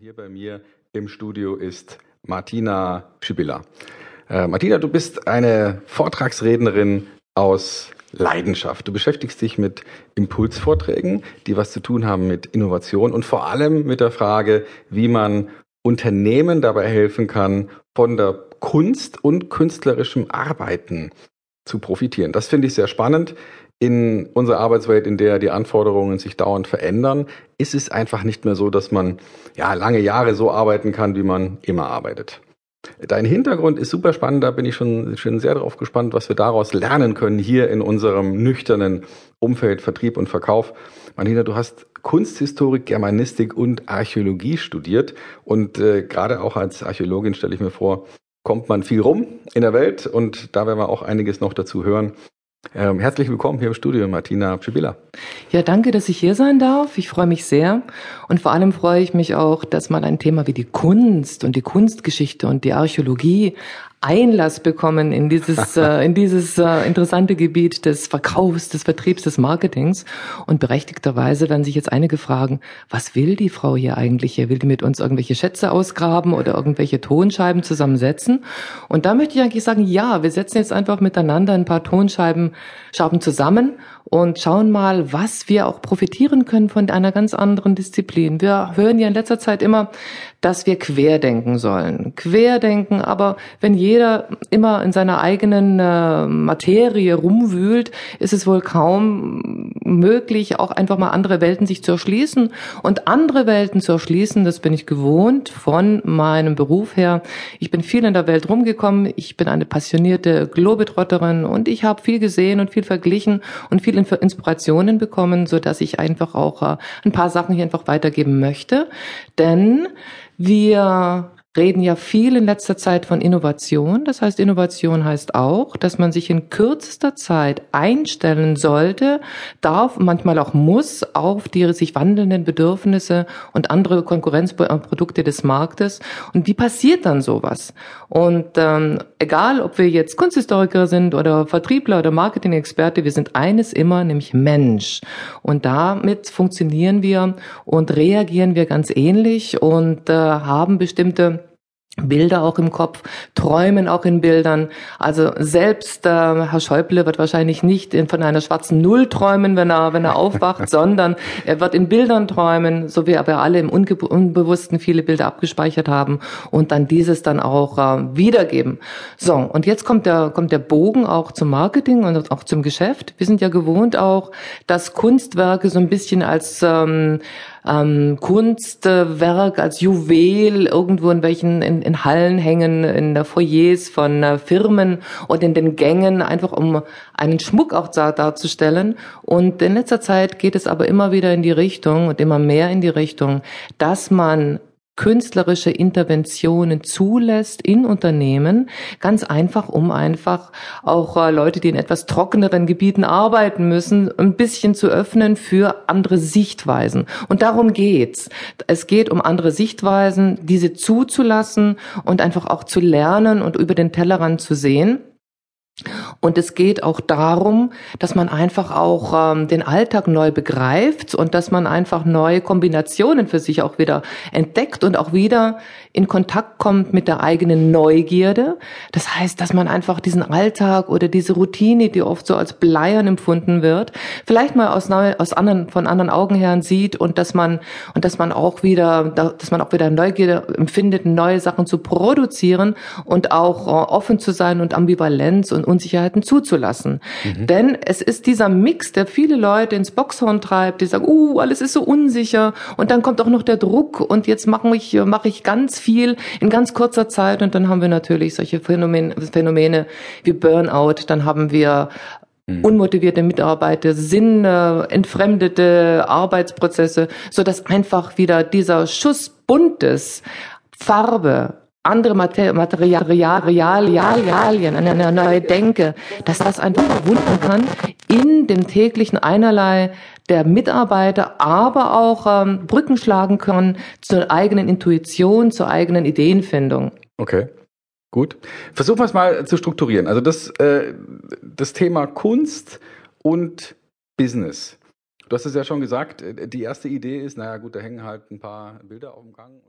Hier bei mir im Studio ist Martina Schibilla. Äh, Martina, du bist eine Vortragsrednerin aus Leidenschaft. Du beschäftigst dich mit Impulsvorträgen, die was zu tun haben mit Innovation und vor allem mit der Frage, wie man Unternehmen dabei helfen kann, von der Kunst und künstlerischem Arbeiten zu profitieren. Das finde ich sehr spannend in unserer Arbeitswelt, in der die Anforderungen sich dauernd verändern, ist es einfach nicht mehr so, dass man ja lange Jahre so arbeiten kann, wie man immer arbeitet. Dein Hintergrund ist super spannend, da bin ich schon, schon sehr darauf gespannt, was wir daraus lernen können hier in unserem nüchternen Umfeld Vertrieb und Verkauf. Manina, du hast Kunsthistorik, Germanistik und Archäologie studiert und äh, gerade auch als Archäologin stelle ich mir vor, kommt man viel rum in der Welt und da werden wir auch einiges noch dazu hören. Ähm, herzlich willkommen hier im Studio, Martina Pschibilla. Ja, danke, dass ich hier sein darf. Ich freue mich sehr. Und vor allem freue ich mich auch, dass mal ein Thema wie die Kunst und die Kunstgeschichte und die Archäologie Einlass bekommen in dieses, äh, in dieses äh, interessante Gebiet des Verkaufs, des Vertriebs, des Marketings. Und berechtigterweise werden sich jetzt einige fragen, was will die Frau hier eigentlich? Hier will die mit uns irgendwelche Schätze ausgraben oder irgendwelche Tonscheiben zusammensetzen? Und da möchte ich eigentlich sagen, ja, wir setzen jetzt einfach miteinander ein paar Tonscheiben Schaben zusammen und schauen mal, was wir auch profitieren können von einer ganz anderen Disziplin. Wir hören ja in letzter Zeit immer, dass wir querdenken sollen. Querdenken, aber wenn jeder immer in seiner eigenen äh, Materie rumwühlt, ist es wohl kaum möglich, auch einfach mal andere Welten sich zu erschließen. Und andere Welten zu erschließen, das bin ich gewohnt von meinem Beruf her. Ich bin viel in der Welt rumgekommen. Ich bin eine passionierte Globetrotterin und ich habe viel gesehen und viel verglichen und viel Inspirationen bekommen, so dass ich einfach auch äh, ein paar Sachen hier einfach weitergeben möchte. Denn wir reden ja viel in letzter Zeit von Innovation. Das heißt, Innovation heißt auch, dass man sich in kürzester Zeit einstellen sollte, darf, manchmal auch muss, auf die sich wandelnden Bedürfnisse und andere Konkurrenzprodukte des Marktes. Und wie passiert dann sowas? Und ähm, egal, ob wir jetzt Kunsthistoriker sind oder Vertriebler oder Marketing-Experte, wir sind eines immer, nämlich Mensch. Und damit funktionieren wir und reagieren wir ganz ähnlich und äh, haben bestimmte Bilder auch im Kopf, träumen auch in Bildern. Also selbst äh, Herr Schäuble wird wahrscheinlich nicht in, von einer schwarzen Null träumen, wenn er wenn er aufwacht, sondern er wird in Bildern träumen, so wie wir alle im Unge Unbewussten viele Bilder abgespeichert haben und dann dieses dann auch äh, wiedergeben. So und jetzt kommt der kommt der Bogen auch zum Marketing und auch zum Geschäft. Wir sind ja gewohnt auch, dass Kunstwerke so ein bisschen als ähm, ähm, Kunstwerk als Juwel irgendwo in welchen in, in Hallen hängen, in der Foyers von äh, Firmen und in den Gängen, einfach um einen Schmuck auch da, darzustellen. Und in letzter Zeit geht es aber immer wieder in die Richtung und immer mehr in die Richtung, dass man künstlerische Interventionen zulässt in Unternehmen, ganz einfach, um einfach auch äh, Leute, die in etwas trockeneren Gebieten arbeiten müssen, ein bisschen zu öffnen für andere Sichtweisen. Und darum geht's. Es geht um andere Sichtweisen, diese zuzulassen und einfach auch zu lernen und über den Tellerrand zu sehen. Und es geht auch darum, dass man einfach auch ähm, den Alltag neu begreift und dass man einfach neue Kombinationen für sich auch wieder entdeckt und auch wieder in Kontakt kommt mit der eigenen Neugierde. Das heißt, dass man einfach diesen Alltag oder diese Routine, die oft so als bleiern empfunden wird, vielleicht mal aus, aus anderen, von anderen Augen her sieht und dass man, und dass man auch wieder, dass man auch wieder Neugierde empfindet, neue Sachen zu produzieren und auch äh, offen zu sein und Ambivalenz und Unsicherheiten zuzulassen. Mhm. Denn es ist dieser Mix, der viele Leute ins Boxhorn treibt, die sagen, uh, alles ist so unsicher und dann kommt auch noch der Druck und jetzt mache ich, mache ich ganz viel in ganz kurzer Zeit und dann haben wir natürlich solche Phänomene, Phänomene wie Burnout, dann haben wir mhm. unmotivierte Mitarbeiter, sinnentfremdete Arbeitsprozesse, so dass einfach wieder dieser Schuss buntes Farbe, andere Materialien, eine neue Denke, dass das einfach verwunden kann in dem täglichen Einerlei der Mitarbeiter, aber auch ähm, Brücken schlagen können zur eigenen Intuition, zur eigenen Ideenfindung. Okay. Gut. Versuchen wir es mal zu strukturieren. Also das, äh, das Thema Kunst und Business. Du hast es ja schon gesagt, äh, die erste Idee ist, naja gut, da hängen halt ein paar Bilder auf dem Gang.